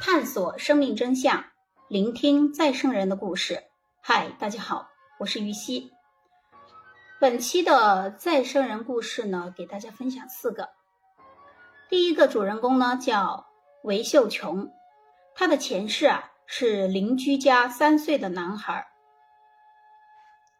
探索生命真相，聆听再生人的故事。嗨，大家好，我是于西。本期的再生人故事呢，给大家分享四个。第一个主人公呢叫韦秀琼，他的前世啊是邻居家三岁的男孩。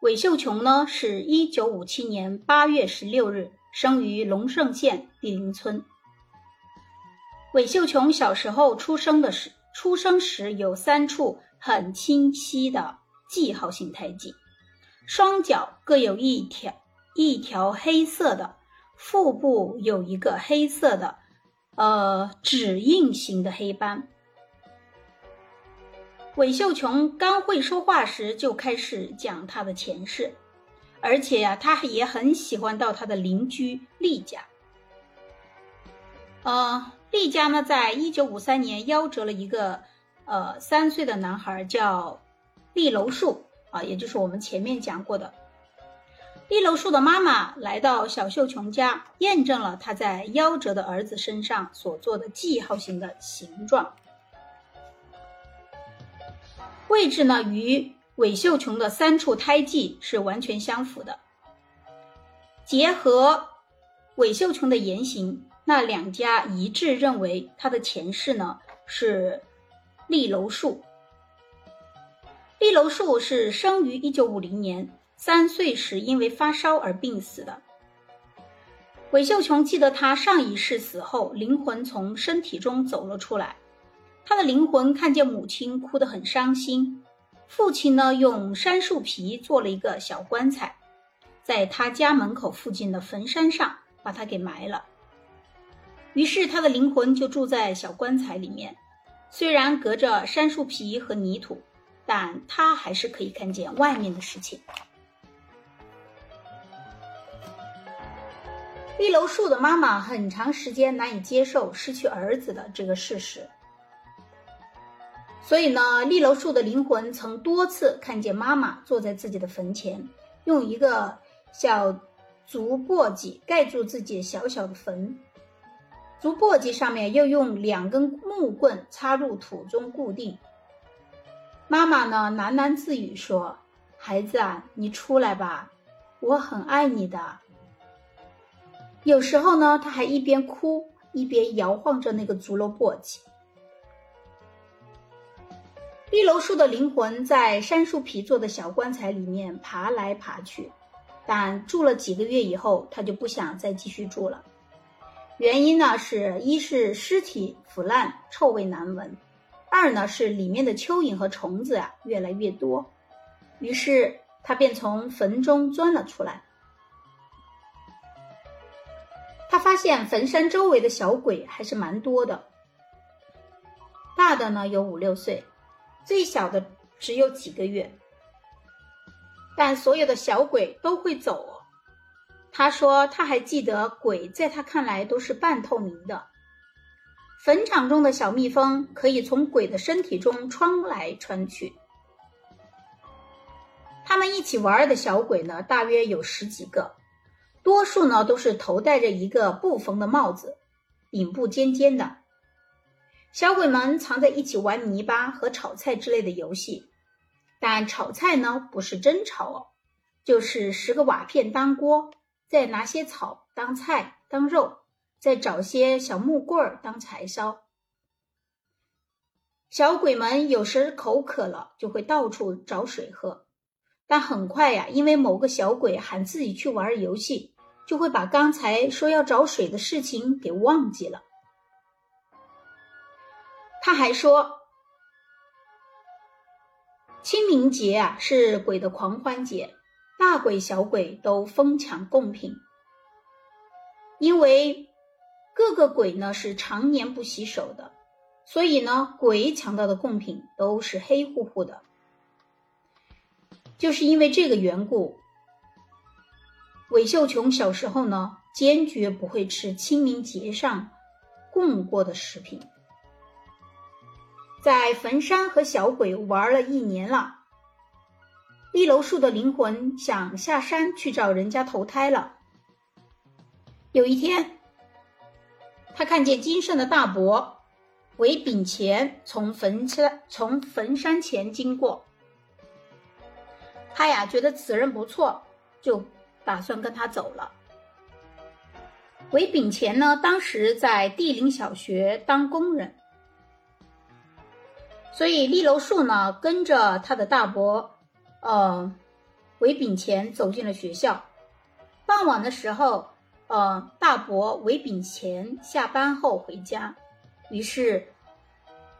韦秀琼呢是一九五七年八月十六日生于龙胜县地灵村。韦秀琼小时候出生的时，出生时有三处很清晰的记号性胎记，双脚各有一条一条黑色的，腹部有一个黑色的，呃指印型的黑斑。韦秀琼刚会说话时就开始讲她的前世，而且呀，她也很喜欢到她的邻居厉家，呃。厉家呢，在一九五三年夭折了一个，呃，三岁的男孩，叫厉楼树啊，也就是我们前面讲过的。厉楼树的妈妈来到小秀琼家，验证了他在夭折的儿子身上所做的记号型的形状，位置呢与韦秀琼的三处胎记是完全相符的。结合韦秀琼的言行。那两家一致认为他的前世呢是立楼树。立楼树是生于一九五零年，三岁时因为发烧而病死的。韦秀琼记得他上一世死后，灵魂从身体中走了出来。他的灵魂看见母亲哭得很伤心，父亲呢用杉树皮做了一个小棺材，在他家门口附近的坟山上把他给埋了。于是他的灵魂就住在小棺材里面，虽然隔着杉树皮和泥土，但他还是可以看见外面的事情。立楼树的妈妈很长时间难以接受失去儿子的这个事实，所以呢，立楼树的灵魂曾多次看见妈妈坐在自己的坟前，用一个小竹簸箕盖住自己小小的坟。竹簸箕上面又用两根木棍插入土中固定。妈妈呢喃喃自语说：“孩子啊，你出来吧，我很爱你的。”有时候呢，他还一边哭一边摇晃着那个竹篓簸箕。绿楼树的灵魂在杉树皮做的小棺材里面爬来爬去，但住了几个月以后，他就不想再继续住了。原因呢是一是尸体腐烂，臭味难闻；二呢是里面的蚯蚓和虫子啊越来越多。于是他便从坟中钻了出来。他发现坟山周围的小鬼还是蛮多的，大的呢有五六岁，最小的只有几个月，但所有的小鬼都会走。他说：“他还记得鬼，在他看来都是半透明的。坟场中的小蜜蜂可以从鬼的身体中穿来穿去。他们一起玩的小鬼呢，大约有十几个，多数呢都是头戴着一个布缝的帽子，顶部尖尖的。小鬼们藏在一起玩泥巴和炒菜之类的游戏，但炒菜呢不是真炒哦，就是十个瓦片当锅。”再拿些草当菜当肉，再找些小木棍儿当柴烧。小鬼们有时口渴了，就会到处找水喝，但很快呀，因为某个小鬼喊自己去玩游戏，就会把刚才说要找水的事情给忘记了。他还说，清明节啊是鬼的狂欢节。大鬼小鬼都疯抢贡品，因为各个鬼呢是常年不洗手的，所以呢鬼抢到的贡品都是黑乎乎的。就是因为这个缘故，韦秀琼小时候呢坚决不会吃清明节上供过的食品，在坟山和小鬼玩了一年了。立楼树的灵魂想下山去找人家投胎了。有一天，他看见金圣的大伯韦炳乾从坟山从坟山前经过，他呀觉得此人不错，就打算跟他走了。韦炳乾呢，当时在地灵小学当工人，所以利楼树呢跟着他的大伯，呃，韦炳乾走进了学校。傍晚的时候，呃，大伯韦炳乾下班后回家，于是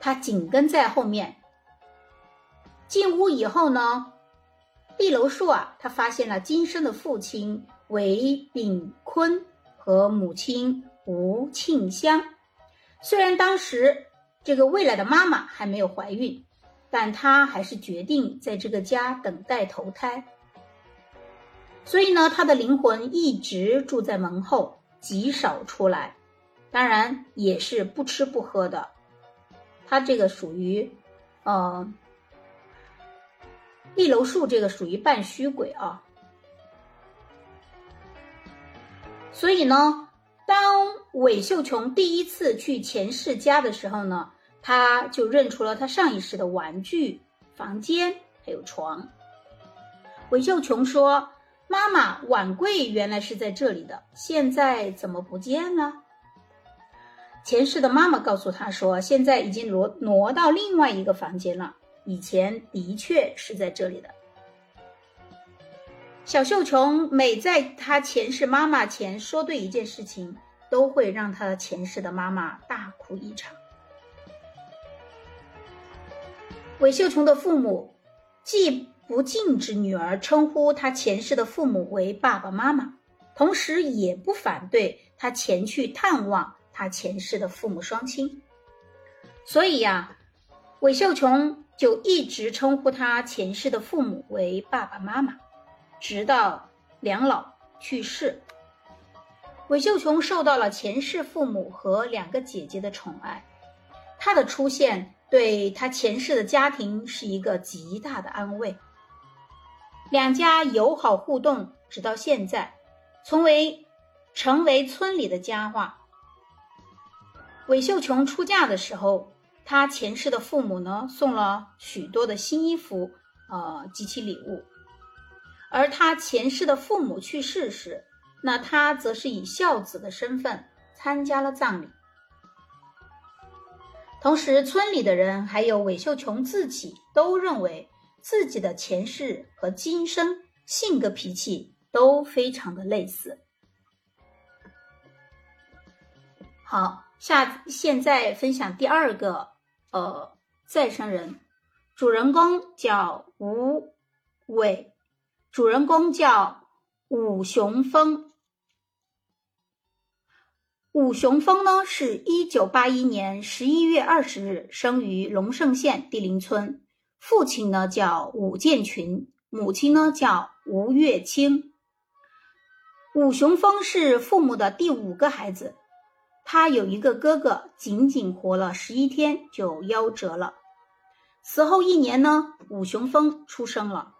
他紧跟在后面。进屋以后呢，利楼树啊，他发现了今生的父亲韦炳坤。和母亲吴庆香，虽然当时这个未来的妈妈还没有怀孕，但他还是决定在这个家等待投胎。所以呢，他的灵魂一直住在门后，极少出来，当然也是不吃不喝的。他这个属于，呃，立楼树这个属于半虚鬼啊。所以呢，当韦秀琼第一次去前世家的时候呢，他就认出了他上一世的玩具、房间还有床。韦秀琼说：“妈妈，碗柜原来是在这里的，现在怎么不见了？”前世的妈妈告诉他说：“现在已经挪挪到另外一个房间了，以前的确是在这里的。”小秀琼每在她前世妈妈前说对一件事情，都会让她前世的妈妈大哭一场。韦秀琼的父母既不禁止女儿称呼她前世的父母为爸爸妈妈，同时也不反对她前去探望她前世的父母双亲，所以呀，韦秀琼就一直称呼她前世的父母为爸爸妈妈。直到两老去世，韦秀琼受到了前世父母和两个姐姐的宠爱。他的出现对他前世的家庭是一个极大的安慰。两家友好互动，直到现在，从为成为村里的佳话。韦秀琼出嫁的时候，她前世的父母呢送了许多的新衣服，呃及其礼物。而他前世的父母去世时，那他则是以孝子的身份参加了葬礼。同时，村里的人还有韦秀琼自己都认为自己的前世和今生性格脾气都非常的类似。好，下现在分享第二个呃再生人，主人公叫吴伟。主人公叫武雄峰。武雄峰呢，是一九八一年十一月二十日生于龙胜县地灵村，父亲呢叫武建群，母亲呢叫吴月清。武雄峰是父母的第五个孩子，他有一个哥哥，仅仅活了十一天就夭折了。死后一年呢，武雄峰出生了。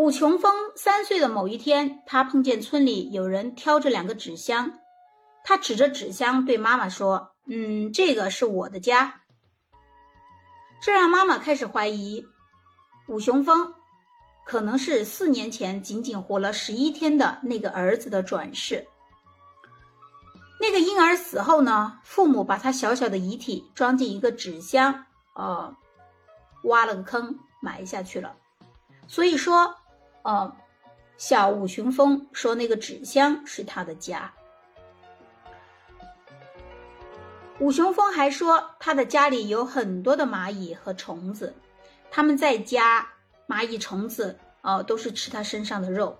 武雄峰三岁的某一天，他碰见村里有人挑着两个纸箱，他指着纸箱对妈妈说：“嗯，这个是我的家。”这让妈妈开始怀疑武雄峰可能是四年前仅仅活了十一天的那个儿子的转世。那个婴儿死后呢，父母把他小小的遗体装进一个纸箱，呃，挖了个坑埋下去了。所以说。哦，小五雄峰说那个纸箱是他的家。武雄峰还说他的家里有很多的蚂蚁和虫子，他们在家蚂蚁虫子哦都是吃他身上的肉。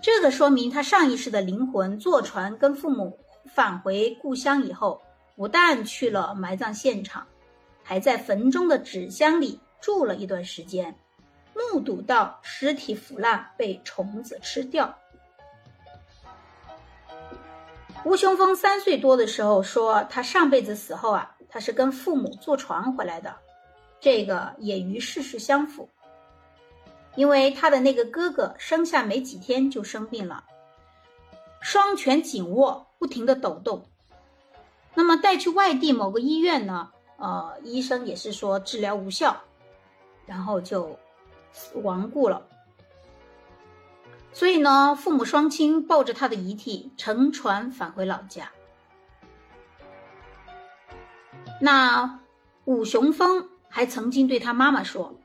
这个说明他上一世的灵魂坐船跟父母返回故乡以后，不但去了埋葬现场，还在坟中的纸箱里住了一段时间。目睹到尸体腐烂被虫子吃掉。吴雄峰三岁多的时候说，他上辈子死后啊，他是跟父母坐船回来的，这个也与事实相符。因为他的那个哥哥生下没几天就生病了，双拳紧握，不停的抖动。那么带去外地某个医院呢，呃，医生也是说治疗无效，然后就亡故了。所以呢，父母双亲抱着他的遗体乘船返回老家。那武雄峰还曾经对他妈妈说：“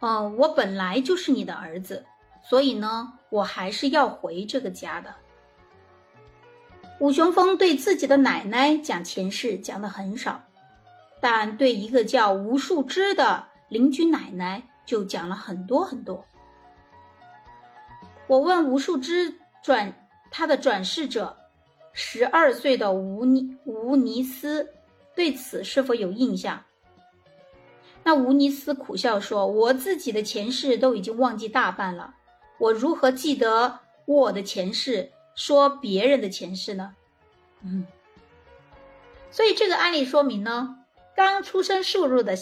嗯，我本来就是你的儿子，所以呢，我还是要回这个家的。”武雄峰对自己的奶奶讲前世讲的很少，但对一个叫吴树枝的邻居奶奶就讲了很多很多。我问吴树枝转他的转世者，十二岁的吴尼吴尼斯对此是否有印象？那吴尼斯苦笑说：“我自己的前世都已经忘记大半了，我如何记得我的前世？”说别人的前世呢？嗯，所以这个案例说明呢，刚出生数日的、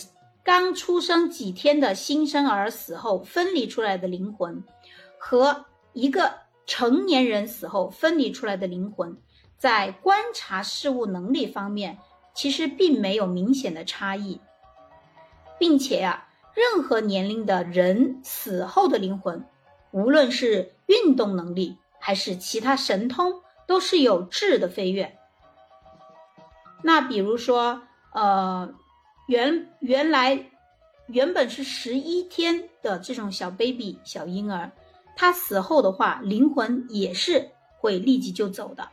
刚出生几天的新生儿死后分离出来的灵魂，和一个成年人死后分离出来的灵魂，在观察事物能力方面，其实并没有明显的差异，并且呀，任何年龄的人死后的灵魂，无论是运动能力。还是其他神通都是有质的飞跃。那比如说，呃，原原来原本是十一天的这种小 baby 小婴儿，他死后的话，灵魂也是会立即就走的。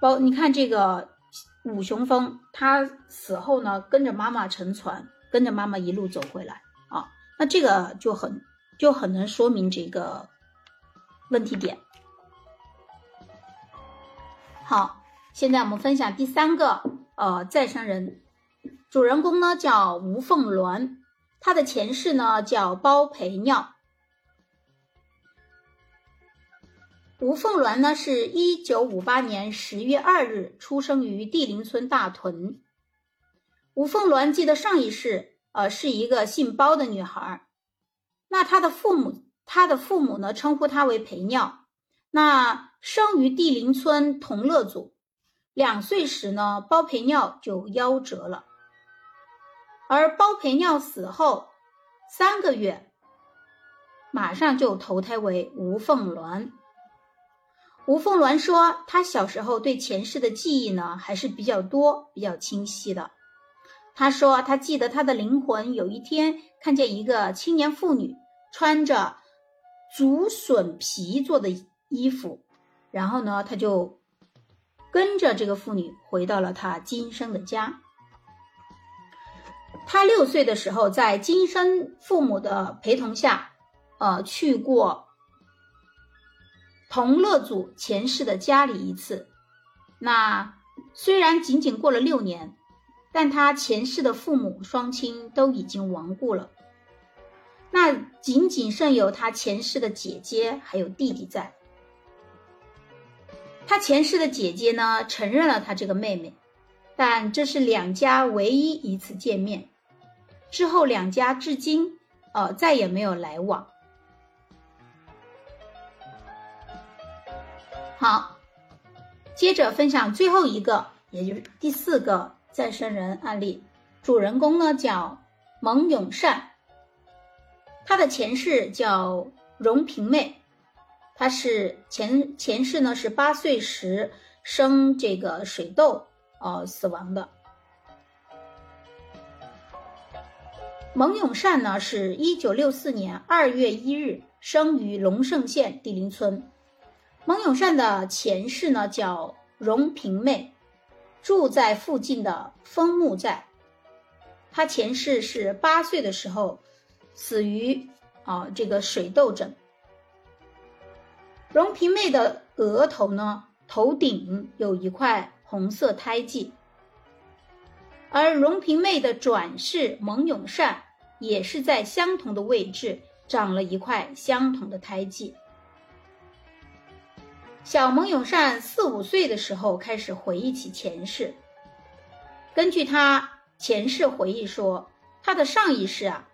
包你看这个五雄峰，他死后呢，跟着妈妈乘船，跟着妈妈一路走回来啊，那这个就很就很能说明这个。问题点，好，现在我们分享第三个呃再生人，主人公呢叫吴凤鸾，他的前世呢叫包培尿。吴凤鸾呢是一九五八年十月二日出生于地灵村大屯。吴凤鸾记得上一世呃是一个姓包的女孩，那她的父母。他的父母呢，称呼他为培尿。那生于地灵村同乐组，两岁时呢，包培尿就夭折了。而包培尿死后三个月，马上就投胎为吴凤鸾。吴凤鸾说，他小时候对前世的记忆呢，还是比较多、比较清晰的。他说，他记得他的灵魂有一天看见一个青年妇女穿着。竹笋皮做的衣服，然后呢，他就跟着这个妇女回到了他今生的家。他六岁的时候，在今生父母的陪同下，呃，去过同乐祖前世的家里一次。那虽然仅仅过了六年，但他前世的父母双亲都已经亡故了。那仅仅剩有他前世的姐姐还有弟弟在。他前世的姐姐呢，承认了他这个妹妹，但这是两家唯一一次见面，之后两家至今呃再也没有来往。好，接着分享最后一个，也就是第四个再生人案例，主人公呢叫蒙永善。他的前世叫荣平妹，他是前前世呢是八岁时生这个水痘呃死亡的。蒙永善呢是一九六四年二月一日生于龙胜县地灵村。蒙永善的前世呢叫荣平妹，住在附近的枫木寨。他前世是八岁的时候。死于啊这个水痘疹。荣平妹的额头呢，头顶有一块红色胎记，而荣平妹的转世蒙永善也是在相同的位置长了一块相同的胎记。小蒙永善四五岁的时候开始回忆起前世，根据他前世回忆说，他的上一世啊。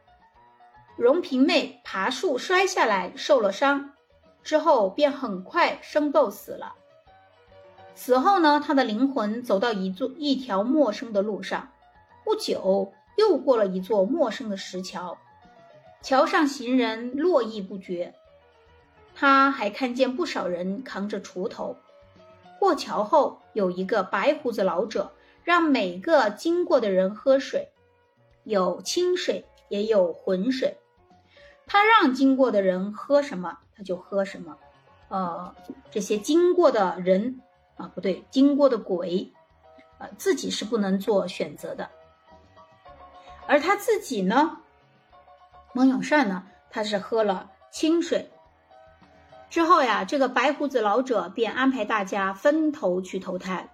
荣平妹爬树摔下来受了伤，之后便很快生痘死了。死后呢，他的灵魂走到一座一条陌生的路上，不久又过了一座陌生的石桥，桥上行人络绎不绝。他还看见不少人扛着锄头。过桥后，有一个白胡子老者，让每个经过的人喝水，有清水，也有浑水。他让经过的人喝什么，他就喝什么。呃，这些经过的人啊，不对，经过的鬼，呃，自己是不能做选择的。而他自己呢，蒙永善呢，他是喝了清水。之后呀，这个白胡子老者便安排大家分头去投胎。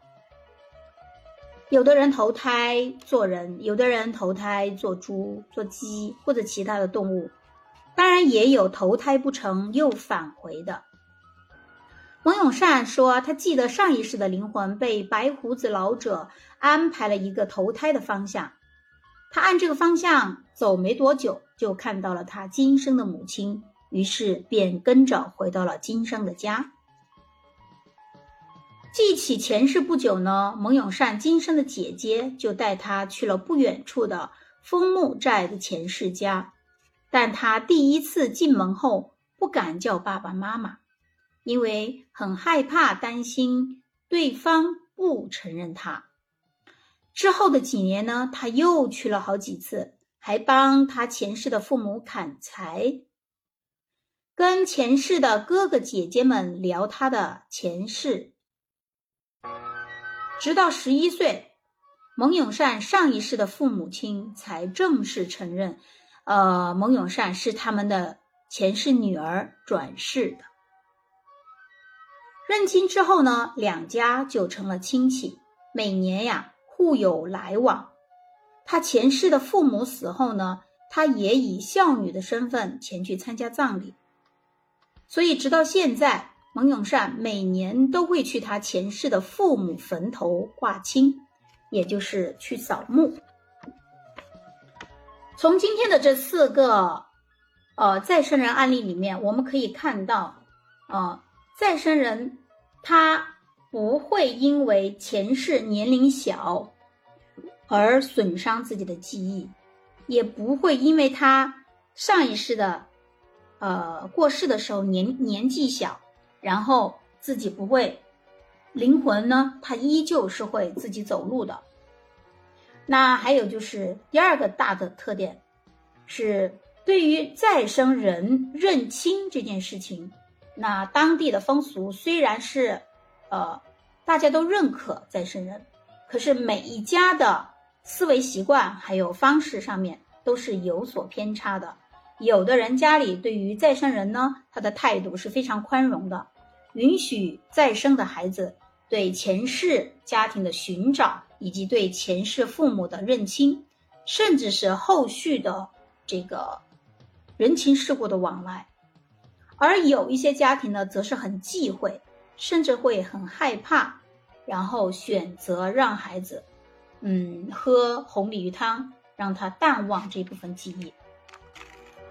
有的人投胎做人，有的人投胎做猪、做鸡或者其他的动物，当然也有投胎不成又返回的。蒙永善说，他记得上一世的灵魂被白胡子老者安排了一个投胎的方向，他按这个方向走没多久，就看到了他今生的母亲。于是便跟着回到了今生的家。记起前世不久呢，蒙永善今生的姐姐就带他去了不远处的枫木寨的前世家，但他第一次进门后不敢叫爸爸妈妈，因为很害怕，担心对方不承认他。之后的几年呢，他又去了好几次，还帮他前世的父母砍柴。跟前世的哥哥姐姐们聊他的前世，直到十一岁，蒙永善上一世的父母亲才正式承认，呃，蒙永善是他们的前世女儿转世的。认亲之后呢，两家就成了亲戚，每年呀互有来往。他前世的父母死后呢，他也以孝女的身份前去参加葬礼。所以，直到现在，蒙永善每年都会去他前世的父母坟头挂亲，也就是去扫墓。从今天的这四个呃再生人案例里面，我们可以看到，呃，再生人他不会因为前世年龄小而损伤自己的记忆，也不会因为他上一世的。呃，过世的时候年年纪小，然后自己不会，灵魂呢，它依旧是会自己走路的。那还有就是第二个大的特点，是对于再生人认亲这件事情，那当地的风俗虽然是，呃，大家都认可再生人，可是每一家的思维习惯还有方式上面都是有所偏差的。有的人家里对于再生人呢，他的态度是非常宽容的，允许再生的孩子对前世家庭的寻找，以及对前世父母的认亲，甚至是后续的这个人情世故的往来。而有一些家庭呢，则是很忌讳，甚至会很害怕，然后选择让孩子，嗯，喝红鲤鱼汤，让他淡忘这部分记忆。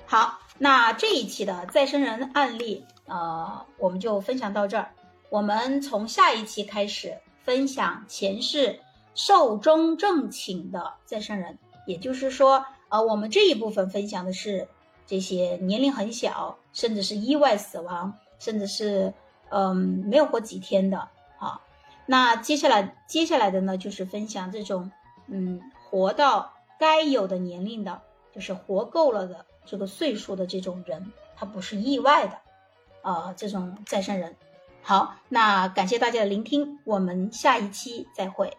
好，那这一期的再生人案例，呃，我们就分享到这儿。我们从下一期开始分享前世寿终正寝的再生人，也就是说，呃，我们这一部分分享的是这些年龄很小，甚至是意外死亡，甚至是嗯没有活几天的啊。那接下来接下来的呢，就是分享这种嗯活到该有的年龄的，就是活够了的。这个岁数的这种人，他不是意外的，啊，这种再生人。好，那感谢大家的聆听，我们下一期再会。